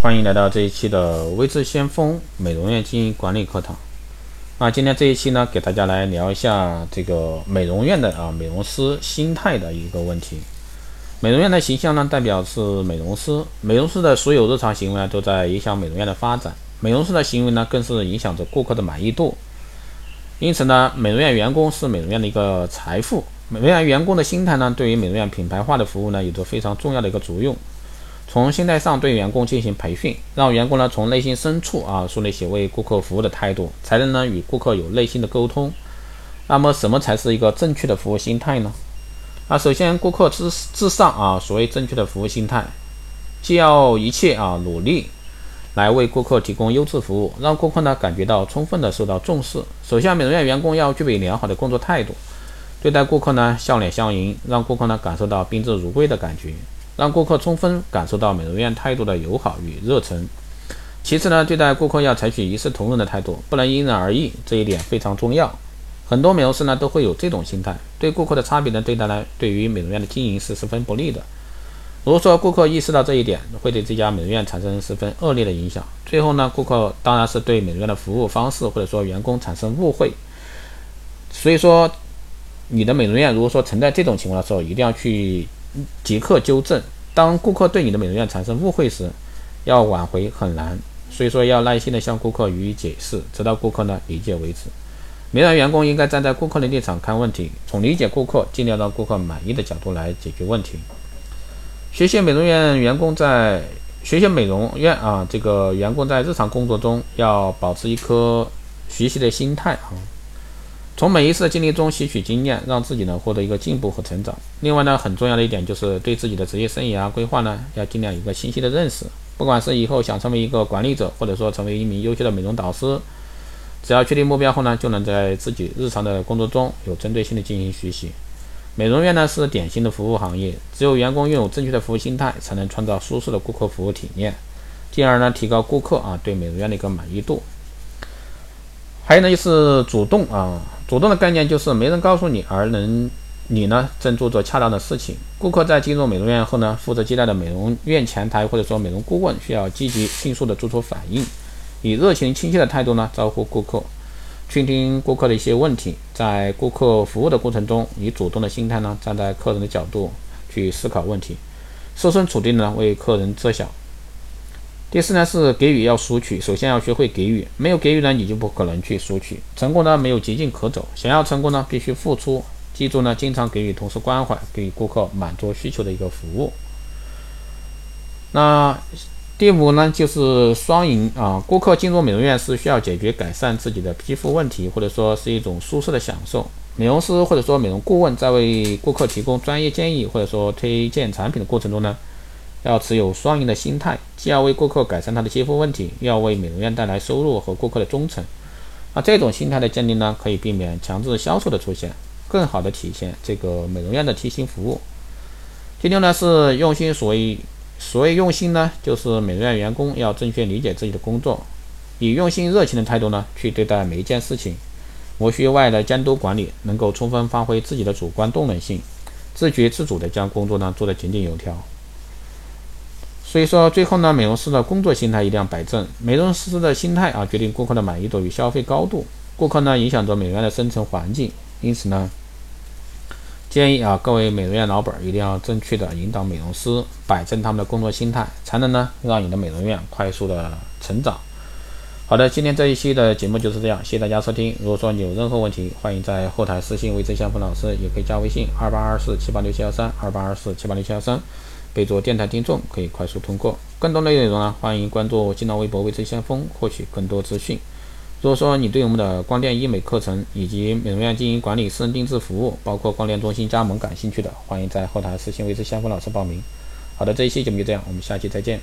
欢迎来到这一期的微智先锋美容院经营管理课堂。那今天这一期呢，给大家来聊一下这个美容院的啊美容师心态的一个问题。美容院的形象呢，代表是美容师，美容师的所有日常行为都在影响美容院的发展。美容师的行为呢，更是影响着顾客的满意度。因此呢，美容院员工是美容院的一个财富。美容院员工的心态呢，对于美容院品牌化的服务呢，有着非常重要的一个作用。从心态上对员工进行培训，让员工呢从内心深处啊树立起为顾客服务的态度，才能呢与顾客有内心的沟通。那么什么才是一个正确的服务心态呢？啊，首先顾客至至上啊，所谓正确的服务心态，既要一切啊努力来为顾客提供优质服务，让顾客呢感觉到充分的受到重视。首先，美容院员工要具备良好的工作态度，对待顾客呢笑脸相迎，让顾客呢感受到宾至如归的感觉。让顾客充分感受到美容院态度的友好与热忱。其次呢，对待顾客要采取一视同仁的态度，不能因人而异，这一点非常重要。很多美容师呢都会有这种心态，对顾客的差别的对待呢，对于美容院的经营是十分不利的。如果说顾客意识到这一点，会对这家美容院产生十分恶劣的影响。最后呢，顾客当然是对美容院的服务方式或者说员工产生误会。所以说，你的美容院如果说存在这种情况的时候，一定要去。即刻纠正。当顾客对你的美容院产生误会时，要挽回很难，所以说要耐心的向顾客予以解释，直到顾客呢理解为止。美容员工应该站在顾客的立场看问题，从理解顾客、尽量让顾客满意的角度来解决问题。学习美容院员工在学习美容院啊，这个员工在日常工作中要保持一颗学习的心态啊。从每一次的经历中吸取经验，让自己呢获得一个进步和成长。另外呢，很重要的一点就是对自己的职业生涯规划呢，要尽量有一个清晰的认识。不管是以后想成为一个管理者，或者说成为一名优秀的美容导师，只要确定目标后呢，就能在自己日常的工作中有针对性的进行学习。美容院呢是典型的服务行业，只有员工拥有正确的服务心态，才能创造舒适的顾客服务体验，进而呢提高顾客啊对美容院的一个满意度。还有呢就是主动啊。主动的概念就是没人告诉你，而能你呢正做着恰当的事情。顾客在进入美容院后呢，负责接待的美容院前台或者说美容顾问需要积极迅速的做出反应，以热情亲切的态度呢招呼顾客，倾听顾客的一些问题。在顾客服务的过程中，以主动的心态呢站在客人的角度去思考问题，设身处地呢为客人着想。第四呢是给予要索取，首先要学会给予，没有给予呢你就不可能去索取。成功呢没有捷径可走，想要成功呢必须付出。记住呢，经常给予同事关怀，给予顾客满足需求的一个服务。那第五呢就是双赢啊，顾客进入美容院是需要解决改善自己的皮肤问题，或者说是一种舒适的享受。美容师或者说美容顾问在为顾客提供专业建议或者说推荐产品的过程中呢。要持有双赢的心态，既要为顾客改善他的肌肤问题，又要为美容院带来收入和顾客的忠诚。那这种心态的建立呢，可以避免强制销售的出现，更好的体现这个美容院的贴心服务。第六呢是用心，所谓所谓用心呢，就是美容院员工要正确理解自己的工作，以用心热情的态度呢去对待每一件事情，无需外来监督管理，能够充分发挥自己的主观动能性，自觉自主的将工作呢做得井井有条。所以说，最后呢，美容师的工作心态一定要摆正。美容师的心态啊，决定顾客的满意度与消费高度。顾客呢，影响着美容院的生存环境。因此呢，建议啊，各位美容院老板一定要正确的引导美容师，摆正他们的工作心态，才能呢，让你的美容院快速的成长。好的，今天这一期的节目就是这样，谢谢大家收听。如果说你有任何问题，欢迎在后台私信魏正祥峰老师，也可以加微信二八二四七八六七幺三二八二四七八六七幺三。可以做电台听众可以快速通过。更多内容呢，欢迎关注新浪微博“微知先锋”获取更多资讯。如果说你对我们的光电医美课程以及美容院经营管理、私人定制服务，包括光电中心加盟感兴趣的，欢迎在后台私信“微知先锋”老师报名。好的，这一期节目就这样，我们下期再见。